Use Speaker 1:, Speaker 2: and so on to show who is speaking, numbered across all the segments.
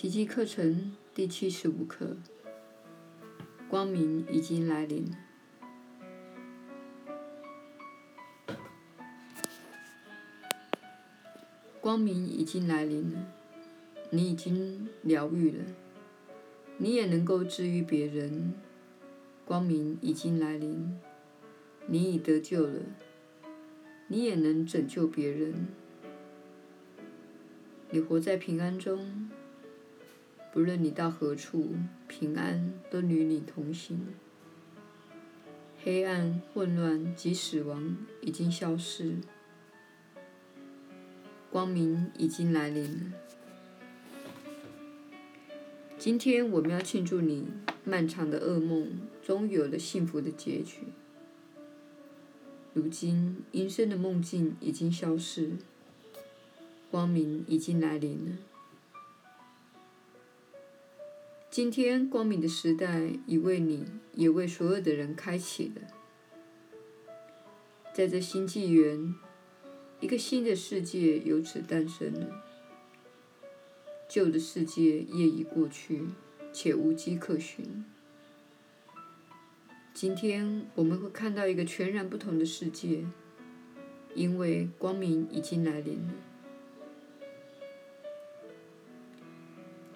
Speaker 1: 奇迹课程第七十五课：光明已经来临。光明已经来临了，你已经疗愈了，你也能够治愈别人。光明已经来临，你已得救了，你也能拯救别人。你活在平安中，不论你到何处，平安都与你同行。黑暗、混乱及死亡已经消失，光明已经来临。今天我们要庆祝你漫长的噩梦终于有了幸福的结局。如今阴森的梦境已经消失。光明已经来临了。今天，光明的时代已为你，也为所有的人开启了。在这新纪元，一个新的世界由此诞生了。旧的世界业已过去，且无迹可寻。今天，我们会看到一个全然不同的世界，因为光明已经来临了。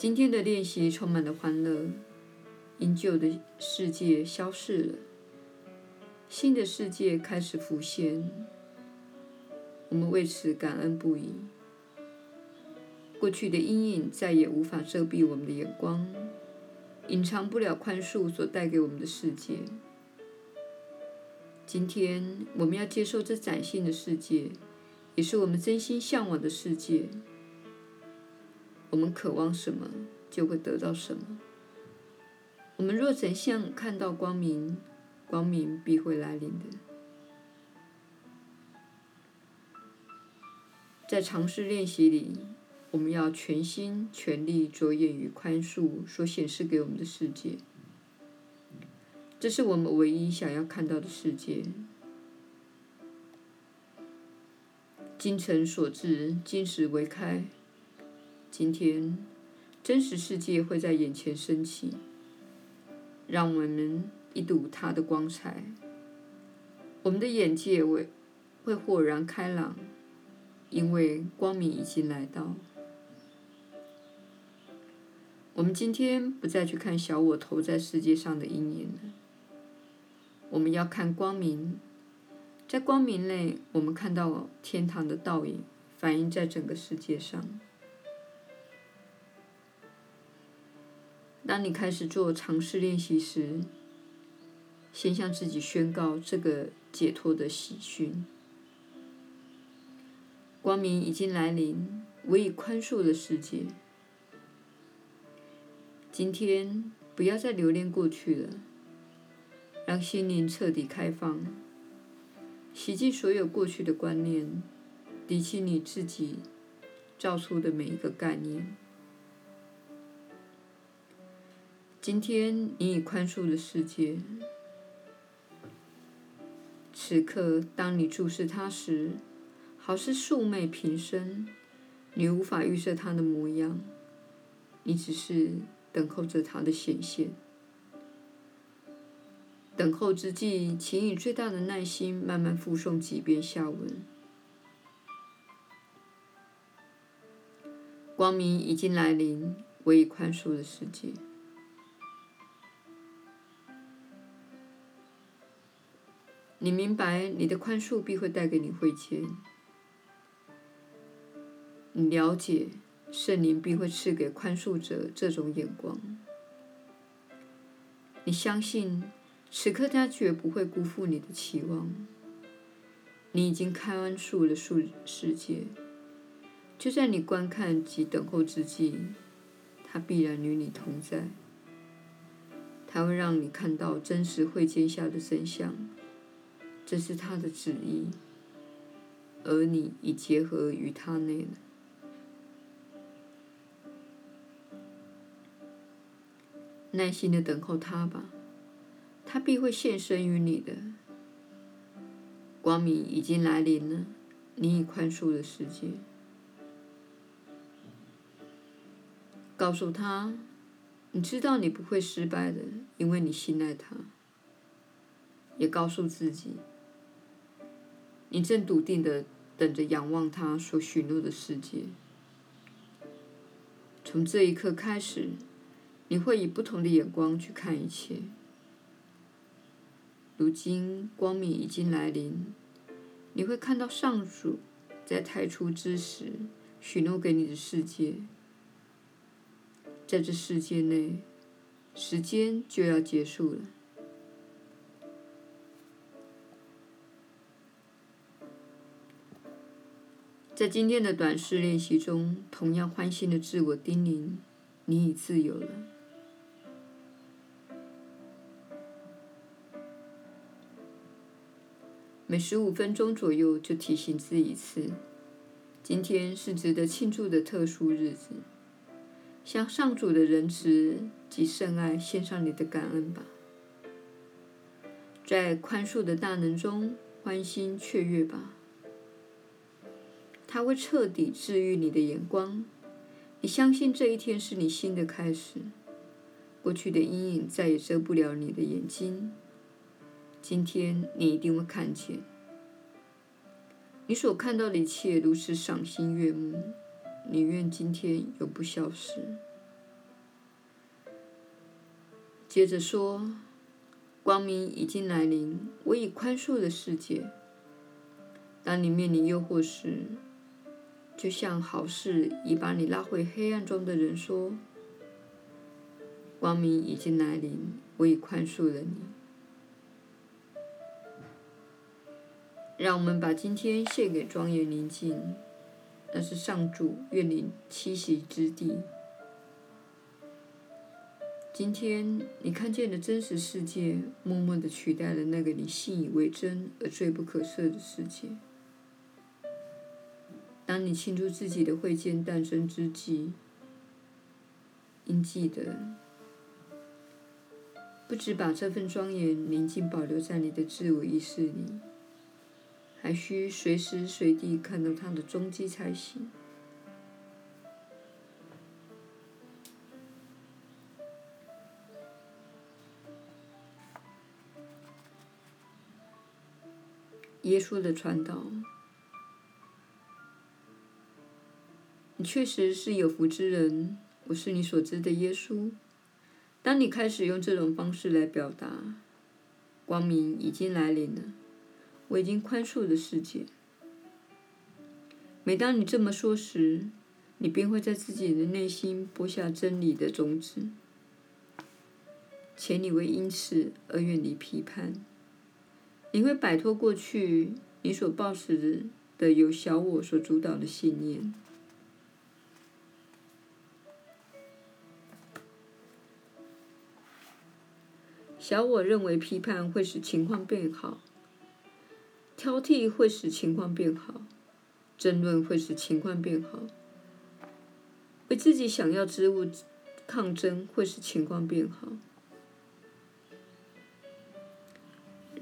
Speaker 1: 今天的练习充满了欢乐，因旧的世界消逝了，新的世界开始浮现。我们为此感恩不已。过去的阴影再也无法遮蔽我们的眼光，隐藏不了宽恕所带给我们的世界。今天我们要接受这崭新的世界，也是我们真心向往的世界。我们渴望什么，就会得到什么。我们若真相看到光明，光明必会来临的。在尝试练习里，我们要全心全力着眼于宽恕所显示给我们的世界。这是我们唯一想要看到的世界。精诚所至，金石为开。今天，真实世界会在眼前升起，让我们一睹它的光彩。我们的眼界会会豁然开朗，因为光明已经来到。我们今天不再去看小我投在世界上的阴影了，我们要看光明。在光明内，我们看到天堂的倒影，反映在整个世界上。当你开始做尝试练习时，先向自己宣告这个解脱的喜讯：光明已经来临，我已宽恕了世界。今天不要再留恋过去了，让心灵彻底开放，洗净所有过去的观念，理清你自己造出的每一个概念。今天你已宽恕了世界。此刻，当你注视它时，好似素昧平生，你无法预设它的模样，你只是等候着它的显现。等候之际，请以最大的耐心慢慢复诵几遍下文。光明已经来临，我已宽恕了世界。你明白，你的宽恕必会带给你慧见。你了解，圣灵必会赐给宽恕者这种眼光。你相信，此刻他绝不会辜负你的期望。你已经宽恕了数世界，就在你观看及等候之际，他必然与你同在。他会让你看到真实慧见下的真相。这是他的旨意，而你已结合于他内了。耐心的等候他吧，他必会现身于你的。光明已经来临了，你已宽恕了世界。告诉他，你知道你不会失败的，因为你信赖他。也告诉自己，你正笃定的等着仰望他所许诺的世界。从这一刻开始，你会以不同的眼光去看一切。如今光明已经来临，你会看到上主在太初之时许诺给你的世界。在这世界内，时间就要结束了。在今天的短视练习中，同样欢欣的自我叮咛：你已自由了。每十五分钟左右就提醒自己一次，今天是值得庆祝的特殊日子，向上主的仁慈及圣爱献上你的感恩吧，在宽恕的大能中欢欣雀跃吧，它会彻底治愈你的眼光，你相信这一天是你新的开始，过去的阴影再也遮不了你的眼睛。今天你一定会看见，你所看到的一切如此赏心悦目。你愿今天永不消失。接着说，光明已经来临，我已宽恕的世界。当你面临诱惑时，就像好事已把你拉回黑暗中的人说：“光明已经来临，我已宽恕了你。”让我们把今天献给庄严宁静，那是上主愿你栖息之地。今天你看见的真实世界，默默地取代了那个你信以为真而罪不可赦的世界。当你庆祝自己的会见诞生之际，应记得，不只把这份庄严宁静保留在你的自我意识里。还需随时随地看到它的踪迹才行。耶稣的传导，你确实是有福之人。我是你所知的耶稣。当你开始用这种方式来表达，光明已经来临了。我已经宽恕了世界。每当你这么说时，你便会在自己的内心播下真理的种子，且你会因此而远离批判。你会摆脱过去你所抱持的由小我所主导的信念。小我认为批判会使情况变好。挑剔会使情况变好，争论会使情况变好，为自己想要之物抗争会使情况变好。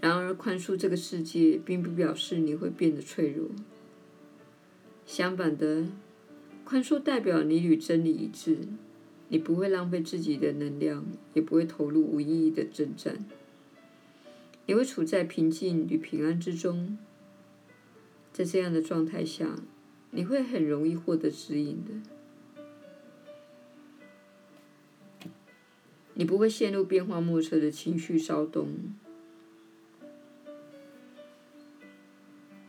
Speaker 1: 然而，宽恕这个世界，并不表示你会变得脆弱。相反的，宽恕代表你与真理一致，你不会浪费自己的能量，也不会投入无意义的征战。你会处在平静与平安之中，在这样的状态下，你会很容易获得指引的。你不会陷入变化莫测的情绪骚动，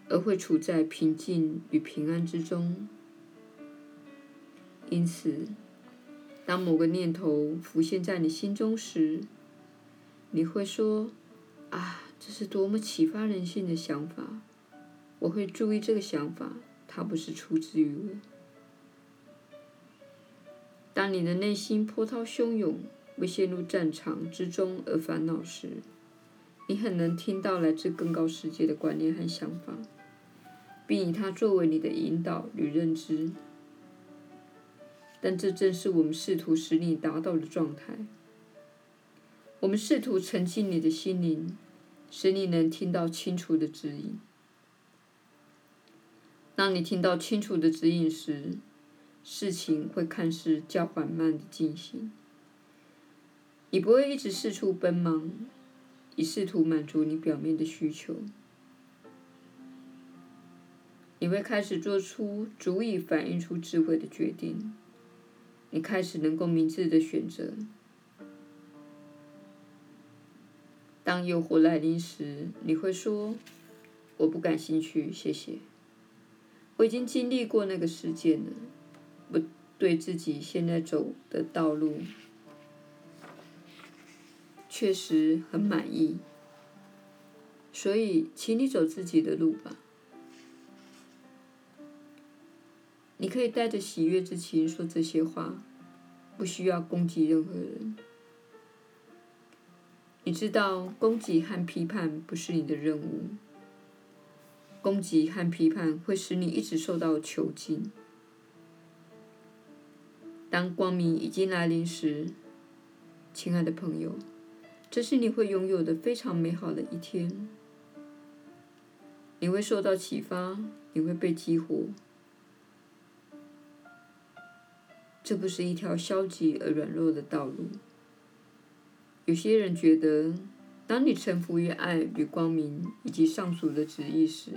Speaker 1: 而会处在平静与平安之中。因此，当某个念头浮现在你心中时，你会说。啊，这是多么启发人性的想法！我会注意这个想法，它不是出自于我。当你的内心波涛汹涌，为陷入战场之中而烦恼时，你很能听到来自更高世界的观念和想法，并以它作为你的引导与认知。但这正是我们试图使你达到的状态。我们试图沉浸你的心灵，使你能听到清楚的指引。当你听到清楚的指引时，事情会看似较缓慢的进行。你不会一直四处奔忙，以试图满足你表面的需求。你会开始做出足以反映出智慧的决定。你开始能够明智的选择。当诱惑来临时，你会说：“我不感兴趣，谢谢。我已经经历过那个事件了。我对自己现在走的道路确实很满意，所以，请你走自己的路吧。你可以带着喜悦之情说这些话，不需要攻击任何人。”你知道，攻击和批判不是你的任务。攻击和批判会使你一直受到囚禁。当光明已经来临时，亲爱的朋友，这是你会拥有的非常美好的一天。你会受到启发，你会被激活。这不是一条消极而软弱的道路。有些人觉得，当你臣服于爱与光明以及上主的旨意时，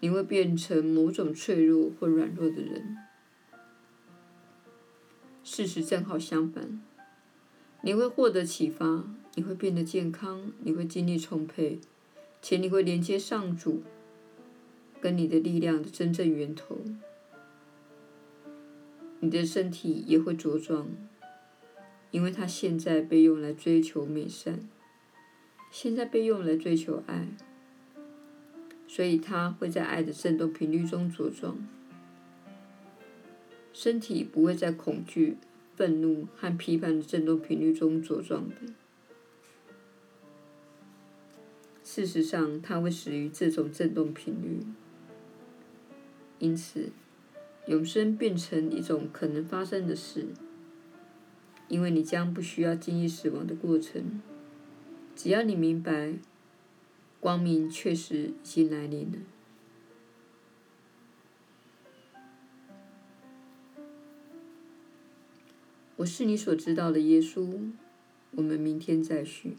Speaker 1: 你会变成某种脆弱或软弱的人。事实正好相反，你会获得启发，你会变得健康，你会精力充沛，且你会连接上主跟你的力量的真正源头。你的身体也会茁壮。因为它现在被用来追求美善，现在被用来追求爱，所以它会在爱的振动频率中茁壮。身体不会在恐惧、愤怒和批判的振动频率中茁壮的。事实上，它会死于这种振动频率。因此，永生变成一种可能发生的事。因为你将不需要经历死亡的过程，只要你明白，光明确实已经来临了。我是你所知道的耶稣，我们明天再续。